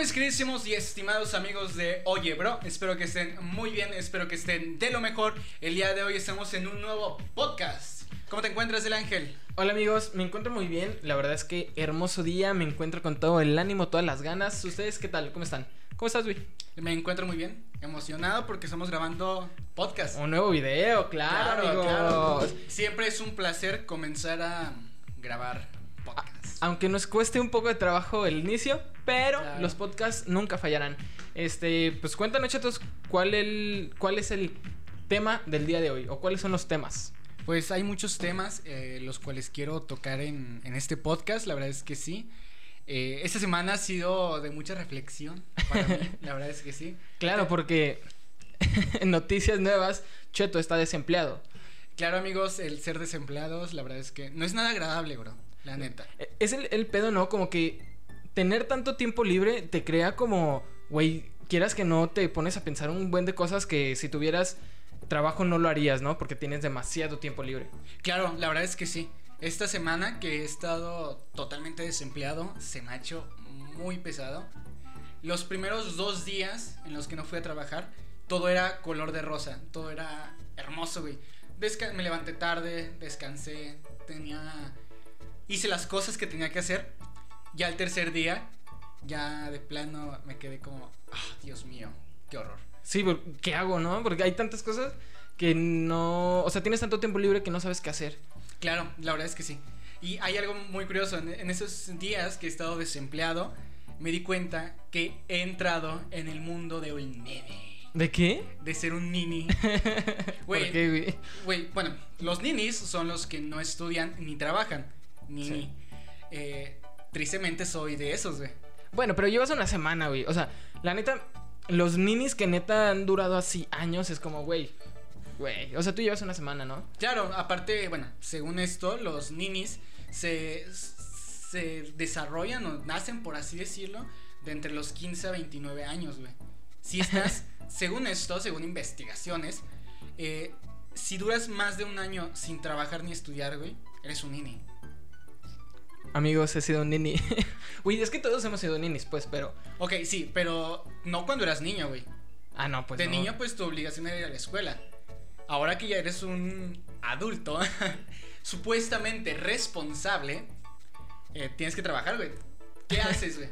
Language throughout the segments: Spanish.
mis queridísimos y estimados amigos de Oye Bro, espero que estén muy bien, espero que estén de lo mejor. El día de hoy estamos en un nuevo podcast. ¿Cómo te encuentras, El Ángel? Hola amigos, me encuentro muy bien, la verdad es que hermoso día, me encuentro con todo el ánimo, todas las ganas. ¿Ustedes qué tal? ¿Cómo están? ¿Cómo estás, güey? Me encuentro muy bien, emocionado porque estamos grabando podcast. Un nuevo video, claro, amigos. Siempre es un placer comenzar a grabar podcast. Aunque nos cueste un poco de trabajo el inicio, pero Claro. los podcasts nunca fallarán. Este, pues cuéntanos, chatos, cuál el cuál es el tema del día de hoy o cuáles son los temas. Pues hay muchos temas eh, los cuales quiero tocar en, en este podcast, la verdad es que sí. Eh, esta semana ha sido de mucha reflexión para mí, la verdad es que sí. Claro, porque en noticias nuevas, Cheto está desempleado. Claro, amigos, el ser desempleados, la verdad es que no es nada agradable, bro, la neta. Eh, Es el, el pedo, ¿no? Como que tener tanto tiempo libre te crea como, güey, quieras que no, te pones a pensar un buen de cosas que si tuvieras trabajo no lo harías, ¿no? Porque tienes demasiado tiempo libre. Claro, la verdad es que sí. Esta semana que he estado totalmente desempleado, se me ha hecho muy pesado. Los primeros dos días en los que no fui a trabajar, todo era color de rosa, todo era hermoso, güey. Desca- me levanté tarde, descansé, tenía... Hice las cosas que tenía que hacer. Ya el tercer día, ya de plano me quedé como, ah, Dios mío, qué horror. Sí, pero ¿qué hago, no? Porque hay tantas cosas que no... O sea, tienes tanto tiempo libre que no sabes qué hacer. Claro, la verdad es que sí. Y hay algo muy curioso. En, en esos días que he estado desempleado, me di cuenta que he entrado en el mundo de un nene. ¿De qué? De ser un nini. ¿Por Güey, qué, güey? güey, bueno, los ninis son los que no estudian ni trabajan. Ni. Sí. eh, tristemente soy de esos, güey. Bueno, pero llevas una semana, güey. O sea, la neta, los ninis que neta han durado así años es como, güey. Güey. O sea, tú llevas una semana, ¿no? Claro, aparte, bueno, según esto, los ninis se, se desarrollan o nacen, por así decirlo, de entre los 15 a 29 años, güey. Si estás, según esto, según investigaciones, eh, si duras más de un año sin trabajar ni estudiar, güey, eres un nini. Amigos, he sido un nini. Güey, es que todos hemos sido ninis, pues, pero. Ok, sí, pero no cuando eras niño, güey. Ah, no, pues. de no. niño, pues tu obligación era ir a la escuela. Ahora que ya eres un adulto, supuestamente responsable, eh, tienes que trabajar, güey. ¿Qué haces, güey?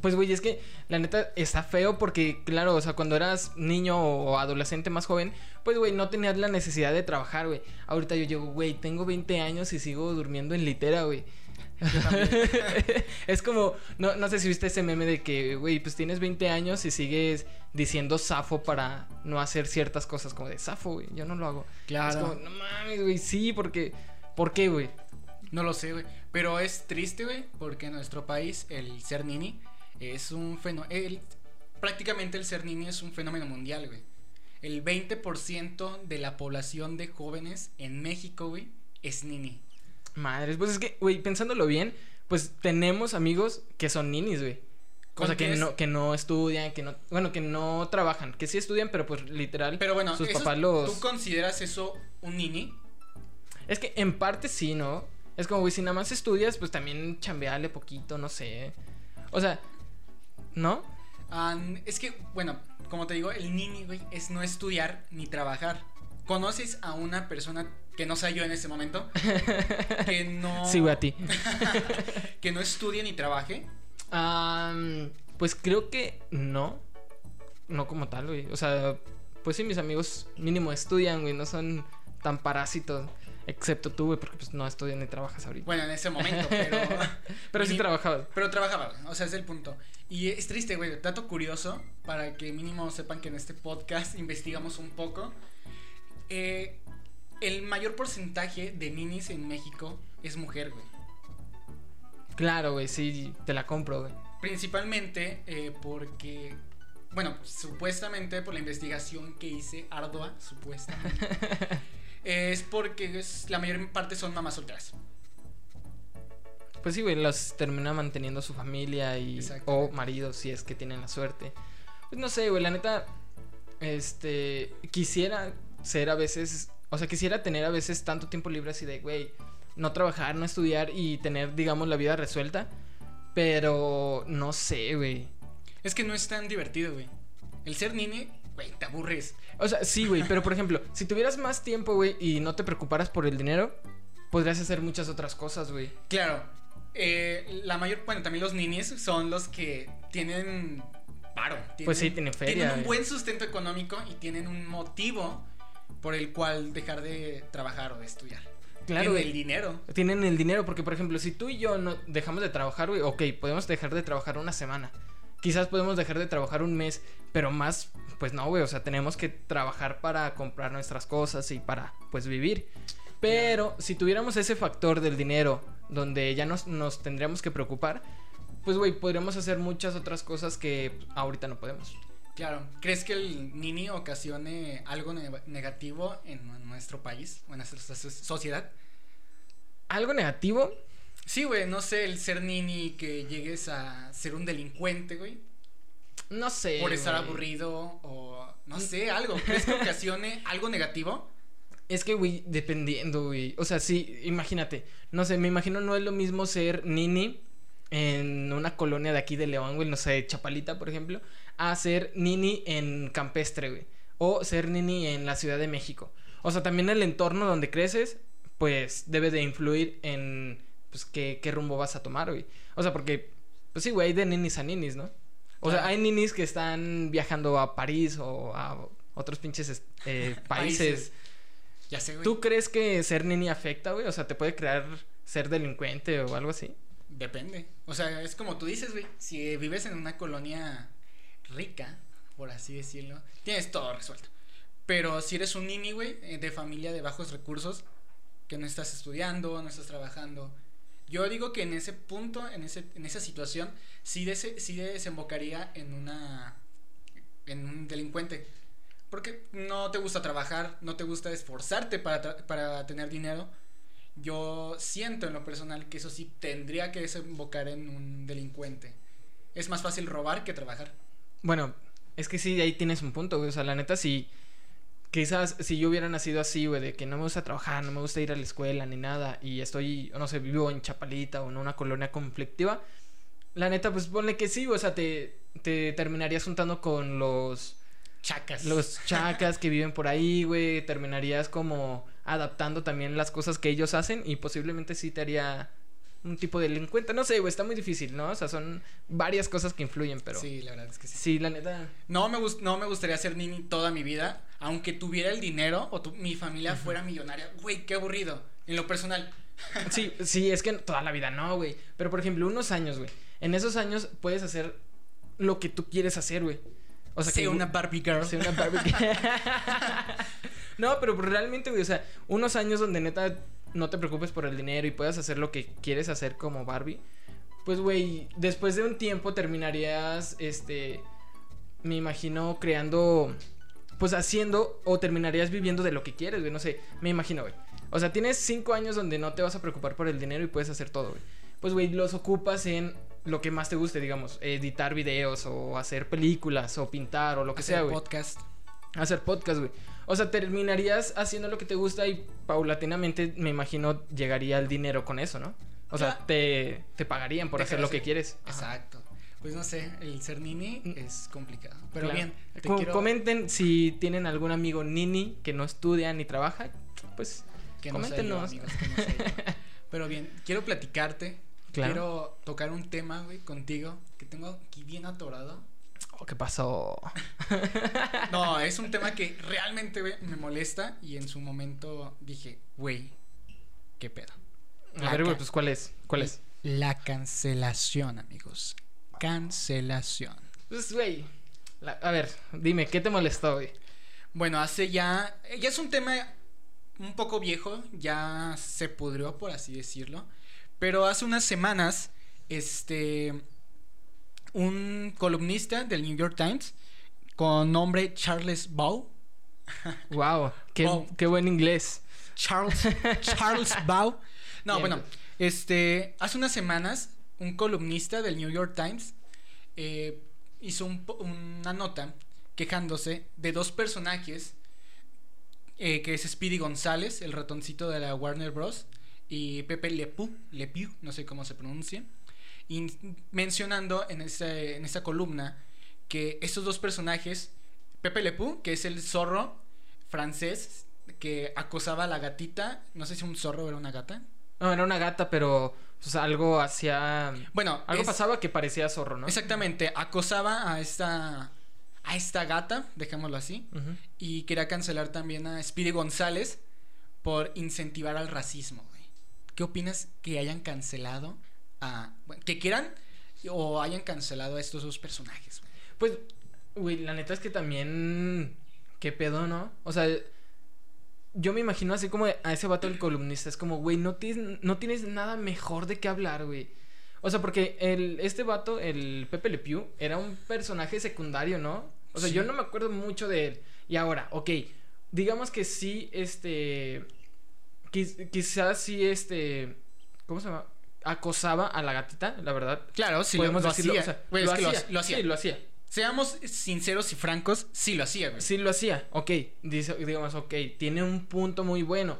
Pues, güey, es que la neta está feo porque, claro, o sea, cuando eras niño o adolescente más joven, pues, güey, no tenías la necesidad de trabajar, güey. Ahorita yo llego, güey, tengo 20 años y sigo durmiendo en litera, güey. es como, no, no sé si viste ese meme de que, güey, pues tienes 20 años y sigues diciendo zafo para no hacer ciertas cosas, como de zafo, güey, yo no lo hago. Claro. Es como, no mames, güey, sí, porque, ¿por qué, güey? No lo sé, güey. Pero es triste, güey, porque en nuestro país el ser nini es un fenómeno. Prácticamente el ser nini es un fenómeno mundial, güey. El 20% de la población de jóvenes en México, güey, es nini. Madres, pues es que, güey, pensándolo bien, pues tenemos amigos que son ninis, güey. O ¿Con sea, que es? no, que no estudian, que no, bueno, que no trabajan, que sí estudian, pero pues literal, Pero bueno, sus papás los... ¿tú consideras eso un nini? Es que en parte sí, ¿no? Es como, güey, si nada más estudias, pues también chambeale poquito, no sé. O sea, ¿no? Ah, es que, bueno, como te digo, el nini, güey, es no estudiar ni trabajar. ¿Conoces a una persona que no sea yo en ese momento? Que no. Sí, güey, a ti. que no estudie ni trabaje. Pues creo que no. No como tal, güey. O sea, pues sí, mis amigos mínimo estudian, güey, no son tan parásitos. Excepto tú, güey, porque pues no estudias ni trabajas ahorita. Bueno, en ese momento, pero. Pero sí trabajaba. Pero trabajaba, o sea, es el punto. Y es triste, güey, dato curioso, para que mínimo sepan que en este podcast investigamos un poco. Eh, el mayor porcentaje de ninis en México es mujer, güey. Claro, güey, sí, te la compro, güey. Principalmente eh, porque, bueno, supuestamente por la investigación que hice, ardua, supuestamente, es porque es- la mayor parte son mamás solteras. Pues sí, güey, los termina manteniendo su familia y o maridos si es que tienen la suerte. Pues no sé, güey, la neta este quisiera ser a veces, o sea, quisiera tener a veces tanto tiempo libre así de, güey, no trabajar, no estudiar y tener digamos la vida resuelta, pero no sé, güey. Es que no es tan divertido, güey. El ser nini, güey, te aburres. O sea, sí, güey, pero por ejemplo, si tuvieras más tiempo, güey, y no te preocuparas por el dinero, podrías hacer muchas otras cosas, güey. Claro, eh, la mayor, bueno, también los ninis son los que tienen paro. Tienen, Pues sí, tienen feria, Tienen un güey. buen sustento económico y tienen un motivo por el cual dejar de trabajar o de estudiar. Claro, Tienen el dinero. Tienen el dinero, porque por ejemplo, si tú y yo no dejamos de trabajar, güey, ok, podemos dejar de trabajar una semana. Quizás podemos dejar de trabajar un mes, pero más, pues no, güey, o sea, tenemos que trabajar para comprar nuestras cosas y para, pues, vivir. Pero si tuviéramos ese factor del dinero, donde ya nos, nos tendríamos que preocupar, pues, güey, podríamos hacer muchas otras cosas que ahorita no podemos. Claro. ¿Crees que el nini ocasione algo ne- negativo en nuestro país o en nuestra so- sociedad? Algo negativo, Sí, güey, no sé, el ser nini que llegues a ser un delincuente, güey. no sé. por estar güey. aburrido o no sé, algo. ¿Crees que ocasione algo negativo? Es que, güey, dependiendo, güey. O sea, sí, imagínate. No sé, me imagino no es lo mismo ser nini en una colonia de aquí de León, güey, no sé, Chapalita, por ejemplo, a ser nini en Campestre, güey. O ser nini en la Ciudad de México. O sea, también el entorno donde creces, pues debe de influir en, pues, qué, qué rumbo vas a tomar, güey. O sea, porque, pues sí, güey, hay de ninis a ninis, ¿no? O sea, hay ninis que están viajando a París o a otros pinches eh, países. Países. Ya sé, güey. ¿Tú crees que ser nini afecta, güey? O sea, ¿te puede crear ser delincuente o algo así? Depende. O sea, es como tú dices, güey. Si vives en una colonia rica, por así decirlo, tienes todo resuelto. Pero si eres un nini, güey, eh, de familia de bajos recursos, que no estás estudiando, no estás trabajando. Yo digo que en ese punto, en, ese, en esa situación, sí, dese- sí desembocaría en una. en un delincuente. Porque no te gusta trabajar, no te gusta esforzarte para, para tener dinero. Yo siento en lo personal que eso sí tendría que desembocar en un delincuente. Es más fácil robar que trabajar. Bueno, es que sí, ahí tienes un punto, güey. O sea, la neta, si. Quizás si yo hubiera nacido así, güey, de que no me gusta trabajar, no me gusta ir a la escuela ni nada, y estoy, no sé, vivo en Chapalita o en una colonia conflictiva, la neta, pues ponle que sí, o sea, te, te terminarías juntando con los. Chacas. Los chacas que viven por ahí, güey. Terminarías como adaptando también las cosas que ellos hacen y posiblemente sí te haría un tipo de delincuente. No sé, güey, está muy difícil, ¿no? O sea, son varias cosas que influyen, pero... Sí, Sí, la verdad es que sí. la neta... No me, gust- no me gustaría ser nini toda mi vida, aunque tuviera el dinero o tu- mi familia fuera millonaria. Güey, qué aburrido. En lo personal. Sí, sí, es que toda la vida no, güey. Pero, por ejemplo, unos años, güey. En esos años puedes hacer lo que tú quieres hacer, güey. O sea, Sé que una Barbie girl. Sé una Barbie. no, pero realmente, güey, o sea, unos años donde neta no te preocupes por el dinero y puedas hacer lo que quieres hacer como Barbie. Pues, güey, después de un tiempo terminarías, este, me imagino creando, pues haciendo o terminarías viviendo de lo que quieres, güey, no sé, me imagino, güey. O sea, tienes cinco años donde no te vas a preocupar por el dinero y puedes hacer todo, güey. Pues, güey, los ocupas en lo que más te guste, digamos, editar videos o hacer películas o pintar o lo que Hacer sea, güey. podcast. Hacer podcast, güey. O sea, terminarías haciendo lo que te gusta y paulatinamente, me imagino, llegaría el dinero con eso, ¿no? O sea, te, te pagarían por hacer lo que quieres. Ajá. Exacto. Pues no sé, el ser nini es complicado. Pero Claro. bien, te Co- quiero Comenten si tienen algún amigo nini que no estudia ni trabaja, pues que no sea yo, coméntenos. amigos, que no sea yo. Pero bien, quiero platicarte. Claro. Quiero tocar un tema, güey, contigo que tengo aquí bien atorado. ¿Qué pasó? No, es un tema que realmente, güey, me molesta y en su momento dije, güey, ¿qué pedo? A ver, güey, pues ¿cuál es? ¿Cuál es? La cancelación, amigos. Cancelación. Pues, güey. la- A ver, dime, ¿qué te molestó, güey? Bueno, hace ya. Ya es un tema un poco viejo, ya se pudrió, por así decirlo. Pero hace unas semanas, este. Un columnista del New York Times, con nombre Charles Bow. Wow, qué, buen inglés. Charles, Charles Bow. No, Bien, bueno, este. Hace unas semanas, un columnista del New York Times eh, hizo un una nota quejándose de dos personajes eh, que es Speedy González, el ratoncito de la Warner Bros. y Pepe Le Pew, Le Pew, no sé cómo se pronuncia, y mencionando en, ese, en esa columna que estos dos personajes, Pepe Le Pew, que es el zorro francés que acosaba a la gatita, no sé si un zorro era una gata. No, era una gata, pero pues, algo hacía. Bueno, Algo es- pasaba que parecía zorro, ¿no? Exactamente, acosaba a esta a esta gata, dejémoslo así, y quería cancelar también a Speedy González por incentivar al racismo, güey. ¿Qué opinas que hayan cancelado a que quieran o hayan cancelado a estos dos personajes? güey? Pues, güey, la neta es que también. ¿Qué pedo, no? O sea, yo me imagino así como a ese vato el columnista. Es como, güey, no tienes, no tienes nada mejor de qué hablar, güey. O sea, porque el, este vato, el Pepe Le Pew, era un personaje secundario, ¿no? O sea, Sí. yo no me acuerdo mucho de él. Y ahora, ok, digamos que sí, este. quiz- quizás sí, este. ¿Cómo se llama? Acosaba a la gatita, la verdad. Claro, sí Podemos lo, lo decirlo. hacía. o sea, Güey, lo, hacía, ha- lo hacía. Sí, lo hacía. Seamos sinceros y francos, sí lo hacía, güey. Sí lo hacía, ok. Dice, digamos, ok, tiene un punto muy bueno.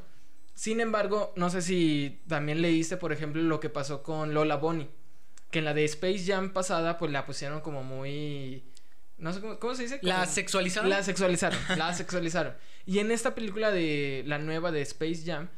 Sin embargo, no sé si también leíste, por ejemplo, lo que pasó con Lola Bonnie. Que en la de Space Jam pasada, pues la pusieron como muy. No sé cómo, ¿cómo se dice. La sexualizaron. La sexualizaron, la sexualizaron. Y en esta película de la nueva de Space Jam,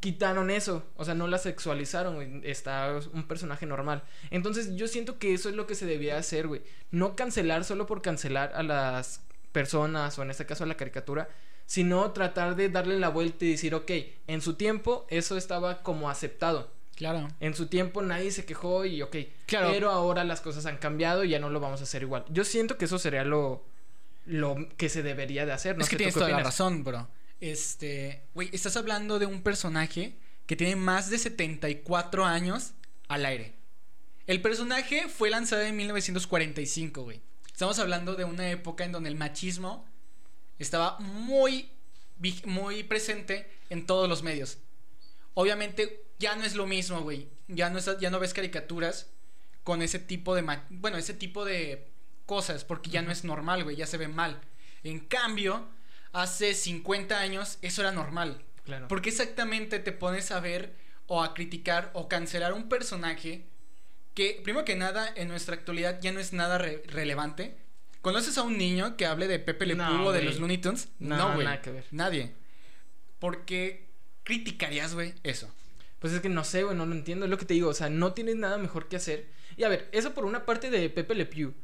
quitaron eso. O sea, no la sexualizaron, güey. Está un personaje normal. Entonces, yo siento que eso es lo que se debía hacer, güey. No cancelar solo por cancelar a las personas, o en este caso a la caricatura, sino tratar de darle la vuelta y decir, ok, en su tiempo eso estaba como aceptado. Claro. En su tiempo nadie se quejó y ok. Claro. Pero ahora las cosas han cambiado y ya no lo vamos a hacer igual. Yo siento que eso sería lo, lo que se debería de hacer. No es que sé, ¿tú tienes toda la razón, bro. Este, güey, estás hablando de un personaje que tiene más de 74 años al aire. El personaje fue lanzado en 1945, güey. Estamos hablando de una época en donde el machismo estaba muy, muy presente en todos los medios. Obviamente ya no es lo mismo, güey. Ya no, está- ya no ves caricaturas con ese tipo de... Bueno, ese tipo de cosas, porque ya no es normal, güey. Ya se ve mal. En cambio, hace 50 años eso era normal. Claro. ¿Por qué exactamente te pones a ver o a criticar o cancelar un personaje que, primero que nada, en nuestra actualidad ya no es nada re- relevante? ¿Conoces a un niño que hable de Pepe Le No, Pew o de los Looney Tunes? No, No, nada que ver. Nadie. ¿Por qué criticarías, güey, eso? Pues es que no sé, güey, no lo entiendo. Es lo que te digo, o sea, no tienes nada mejor que hacer. Y a ver, eso por una parte de Pepe Le Pew.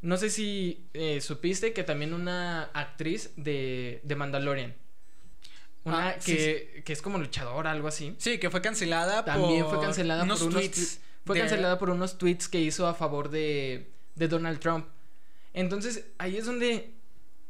No sé si eh, supiste que también una actriz de, de Mandalorian. Una Ah, sí, que, que es como luchadora, algo así. Sí, que fue cancelada También por fue cancelada unos por unos tweets. tweets. Fue de- cancelada por unos tweets que hizo a favor de, de Donald Trump. Entonces, ahí es donde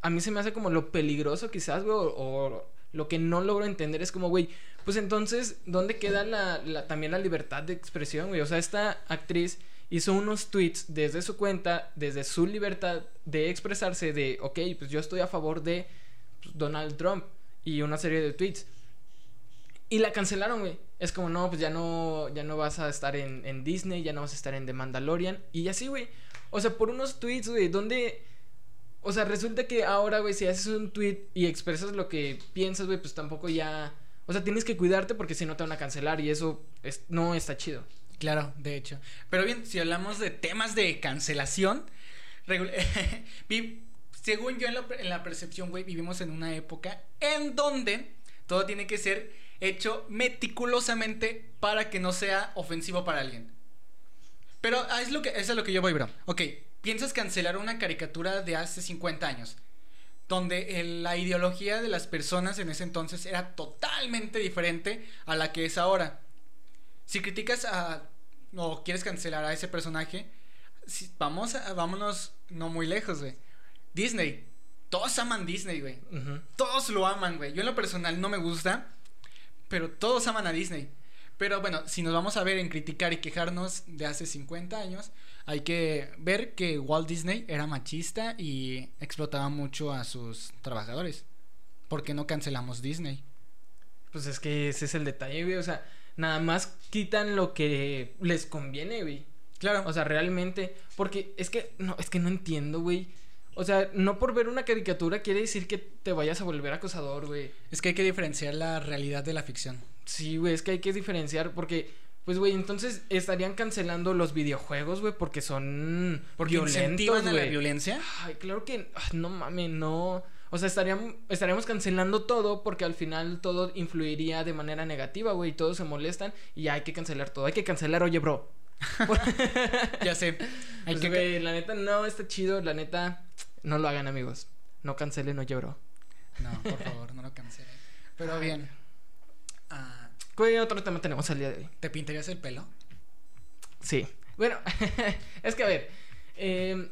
a mí se me hace como lo peligroso quizás, güey, o, o lo que no logro entender es como, güey, pues entonces, ¿dónde queda la, la- también la libertad de expresión, güey? O sea, esta actriz hizo unos tweets desde su cuenta, desde su libertad de expresarse de, ok, pues yo estoy a favor de pues, Donald Trump y una serie de tweets. Y la cancelaron, güey. Es como, no, pues ya no, ya no vas a estar en, Disney, ya no vas a estar en The Mandalorian. Y así, güey. O sea, por unos tweets, güey, donde... O sea, resulta que ahora, güey, si haces un tweet y expresas lo que piensas, güey, pues tampoco ya... O sea, tienes que cuidarte porque si no te van a cancelar y eso es- no está chido. Claro, de hecho. Pero bien, si hablamos de temas de cancelación, según yo en la, en la percepción, güey, vivimos en una época en donde todo tiene que ser hecho meticulosamente para que no sea ofensivo para alguien. Pero ah, es lo que es lo que yo voy, bro. Ok, piensas cancelar una caricatura de hace 50 años, donde el- la ideología de las personas en ese entonces era totalmente diferente a la que es ahora. Si criticas a o quieres cancelar a ese personaje, si- vamos a, vámonos no muy lejos, güey. Disney. Todos aman Disney, güey. Todos lo aman, güey. Yo en lo personal no me gusta, pero todos aman a Disney. Pero bueno, si nos vamos a ver en criticar y quejarnos de hace 50 años, hay que ver que Walt Disney era machista y explotaba mucho a sus trabajadores. ¿Por qué no cancelamos Disney? Pues es que ese es el detalle, güey. O sea, nada más quitan lo que les conviene, güey. Claro. O sea, realmente. Porque es que no, es que no entiendo, güey. O sea, no por ver una caricatura quiere decir que te vayas a volver acosador, güey. es que hay que diferenciar la realidad de la ficción. Sí, güey, es que hay que diferenciar porque, Pues, güey, entonces estarían cancelando los videojuegos, güey, porque son Porque violentos, a la güey. violencia. Ay, claro que. ah, No mames, no. O sea, estaríamos, estaríamos cancelando todo porque al final todo influiría de manera negativa, güey. Todos se molestan y ya hay que cancelar todo. Hay que cancelar, oye, bro. Ya sé. Hay Pues, que güey, la neta no está chido. La neta, no lo hagan, amigos. No cancelen, oye, bro. No, por favor, no lo cancelen. Pero bien. Ah, ¿Qué otro tema tenemos al día de hoy? ¿Te pintarías el pelo? Sí. Bueno, es que a ver. eh,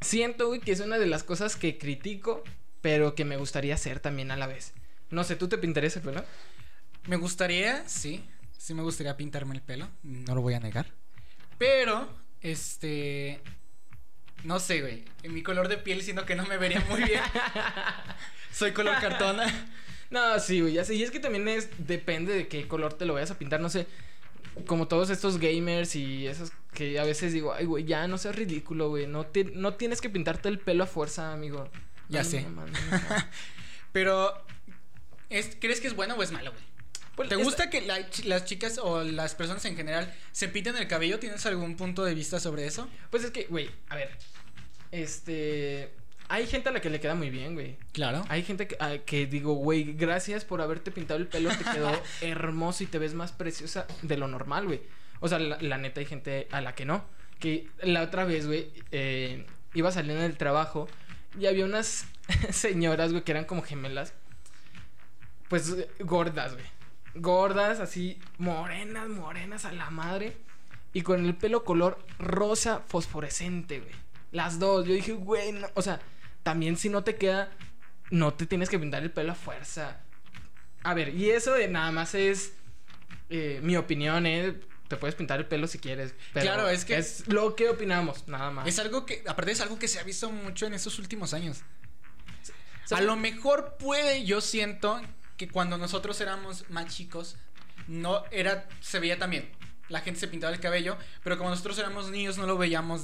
siento, güey, que es una de las cosas que critico, pero que me gustaría hacer también a la vez. No sé, ¿tú te pintarías el pelo? Me gustaría, sí. Sí me gustaría pintarme el pelo. No lo voy a negar. Pero, este. No sé, güey. En mi color de piel siento que no me vería muy bien. Soy color cartón. No, sí, güey, ya sé. Y es que también es, depende de qué color te lo vayas a pintar, no sé. Como todos estos gamers y esos que a veces digo, ay, güey, ya no seas ridículo, güey. No, ti- no tienes que pintarte el pelo a fuerza, amigo. Ya sé. no, no. Pero, ¿es- ¿crees que es bueno o es malo, güey? Pues, ¿Te gusta que la las chicas o las personas en general se pinten el cabello? ¿Tienes algún punto de vista sobre eso? Pues es que, güey, a ver. Este. Hay gente a la que le queda muy bien, güey. Claro. Hay gente que, a- que digo, güey, gracias por haberte pintado el pelo, te quedó hermoso y te ves más preciosa de lo normal, güey. O sea, la, la neta hay gente a la que no. Que la otra vez, güey, eh, iba saliendo del trabajo y había unas señoras, güey, que eran como gemelas. Pues gordas, güey. Gordas, así, morenas, morenas a la madre. Y con el pelo color rosa fosforescente, güey. Las dos. Yo dije, güey, no- o sea, también si no te queda, no te tienes que pintar el pelo a fuerza. A ver, y eso de nada más es eh, mi opinión, ¿eh? Te puedes pintar el pelo si quieres. Pero Claro, es que- Es lo que opinamos, nada más. Es algo que, aparte es algo que se ha visto mucho en estos últimos años. A lo mejor puede, yo siento que cuando nosotros éramos más chicos, no era, se veía también. La gente se pintaba el cabello, pero como nosotros éramos niños no lo veíamos,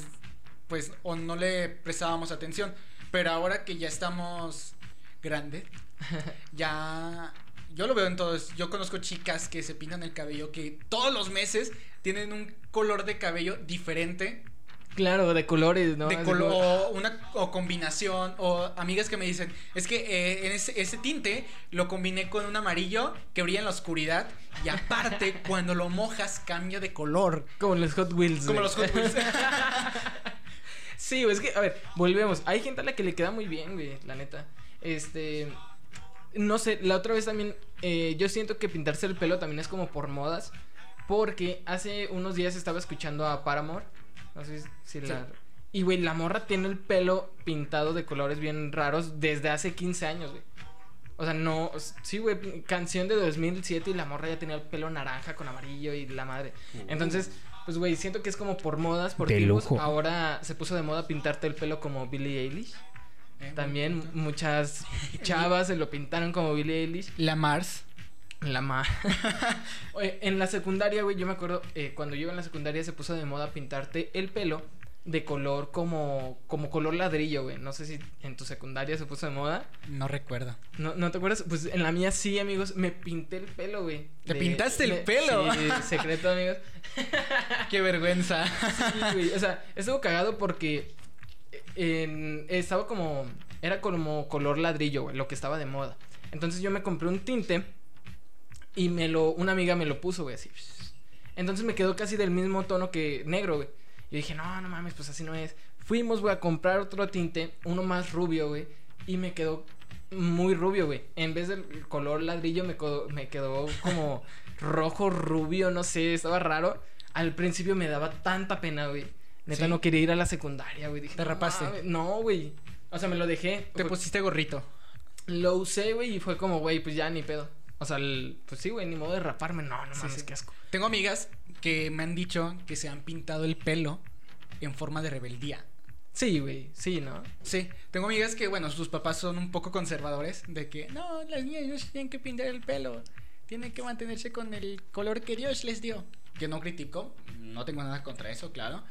pues, o no le prestábamos atención. Pero ahora que ya estamos grandes, ya, yo lo veo en todos. Yo conozco chicas que se pintan el cabello, que todos los meses tienen un color de cabello diferente Claro, de colores, ¿no? de color o una o combinación o amigas que me dicen es que eh, en ese, ese tinte lo combiné con un amarillo que brilla en la oscuridad y aparte cuando lo mojas cambia de color Como los Hot Wheels. como los Hot Wheels Sí, es que, a ver, volvemos. Hay gente a la que le queda muy bien, güey, la neta. Este. No sé, la otra vez también. eh, yo siento que pintarse el pelo también es como por modas. Porque hace unos días estaba escuchando a Paramore. No sé si la. Y, güey, la morra tiene el pelo pintado de colores bien raros desde hace 15 años, güey. O sea, no. Sí, güey, canción de 2007 y la morra ya tenía el pelo naranja con amarillo y la madre. Entonces, pues, güey, siento que es como por modas, por De tipos. lujo. Ahora se puso de moda pintarte el pelo como Billie Eilish. Eh, También muchas chavas se lo pintaron como Billie Eilish. la Mars La ma. Oye, en la secundaria, güey, yo me acuerdo, eh, cuando yo iba en la secundaria se puso de moda pintarte el pelo de color como, como color ladrillo, güey. No sé si en tu secundaria se puso de moda. no recuerdo ¿No, ¿No te acuerdas? Pues en la mía sí, amigos, me pinté el pelo, güey. ¿Te De- pintaste el de- pelo? Sí, secreto, amigos. qué vergüenza Sí, güey. O sea, estuvo cagado porque en- estaba como. Era como color ladrillo, güey, lo que estaba de moda. Entonces yo me compré un tinte y me lo. Una amiga me lo puso, güey, así. Entonces me quedó casi del mismo tono que negro, güey. Yo dije, no, no mames, pues así no es. Fuimos, güey, a comprar otro tinte, uno más rubio, güey. Y me quedó muy rubio, güey. En vez del color ladrillo, me quedó, me quedó como rojo, rubio, no sé, estaba raro. Al principio me daba tanta pena, güey. Neta, ¿Sí? no quería ir a la secundaria, güey. Dije, ¿Te "No rapaste? mames". No, güey. O sea, me lo dejé. te pusiste gorrito Lo usé, güey, y fue como, güey, pues ya ni pedo. O sea, el- pues sí, güey, ni modo de raparme. No, no Sí, mames, sí. qué asco. tengo amigas que me han dicho que se han pintado el pelo en forma de rebeldía Sí, güey, sí, ¿no? Sí, tengo amigas que, bueno, sus papás son un poco conservadores, de que no, las niñas no se tienen que pintar el pelo, tienen que mantenerse con el color que Dios les dio. Que no critico, no tengo nada contra eso, claro.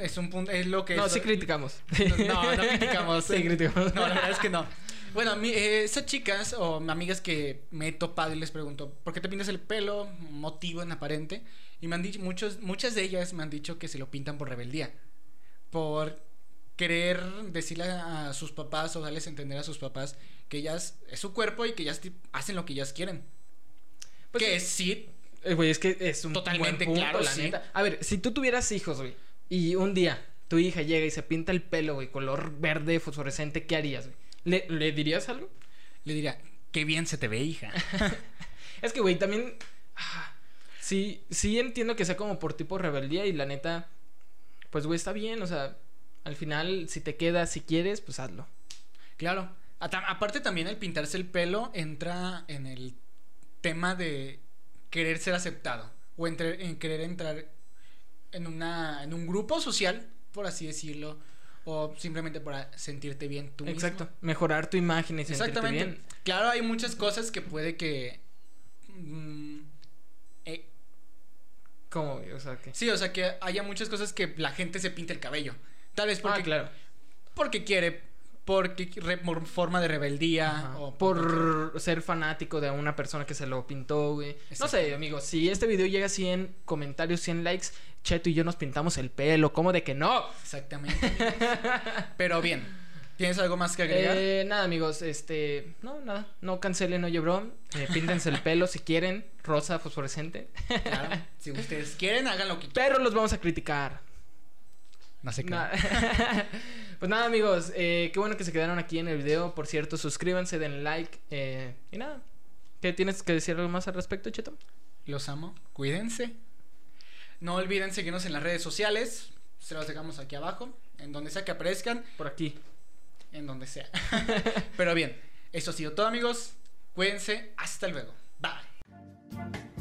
Es un punto, es lo que... No, es- sí criticamos. No, no criticamos. Sí criticamos. No, la verdad es que no. Bueno, mi- eh, esas chicas o amigas que me he topado y les pregunto, ¿por qué te pintas el pelo? Motivo en aparente. Y me han dicho, muchos, muchas de ellas me han dicho que se lo pintan por rebeldía. Por querer decirle a sus papás o darles a entender a sus papás que ellas es su cuerpo y que ellas hacen lo que ellas quieren. Pues que sí. sí, Eh, Güey, es que es un Totalmente buen punto, claro, la sí. neta. A ver, si tú tuvieras hijos, güey, y un día tu hija llega y se pinta el pelo, güey, color verde fosforescente, ¿qué harías, güey? ¿Le, ¿Le dirías algo? le diría, qué bien se te ve, hija. Es que, güey, también. ah, sí, sí entiendo que sea como por tipo rebeldía y la neta. Pues, güey, está bien, o sea. Al final, si te queda, si quieres, pues hazlo. Claro. Aparte también el pintarse el pelo entra en el tema de querer ser aceptado o entre- en querer entrar en una en un grupo social, por así decirlo, o simplemente para sentirte bien tú mismo. Exacto. Mejorar tu imagen y sentirte Exactamente. bien. Claro, hay muchas cosas que puede que mm, eh, ¿Cómo? O sea, que. sí, o sea, que haya muchas cosas que la gente se pinte el cabello. Tal vez porque Ah, claro. porque quiere, porque re- por forma de rebeldía Ajá. o por ser fanático de una persona que se lo pintó, güey. No sé, amigos, si este video llega a 100 comentarios, 100 likes, Cheto y yo nos pintamos el pelo, ¿cómo de que no? Exactamente. Pero bien, ¿tienes algo más que agregar? Eh, nada, amigos, este, no, nada, no cancelen Oye Bro, eh, píntense el pelo si quieren, rosa fosforescente, Claro, si ustedes quieren, hagan lo que quieran. pero los vamos a criticar. No sé qué. pues nada, amigos, eh, qué bueno que se quedaron aquí en el video, por cierto, suscríbanse, den like, eh, y nada. ¿Qué tienes que decir algo más al respecto, Cheto? Los amo. Cuídense. No olviden seguirnos en las redes sociales. Se los dejamos aquí abajo. En donde sea que aparezcan. Por aquí. En donde sea. Pero bien, eso ha sido todo, amigos. Cuídense. Hasta luego. Bye.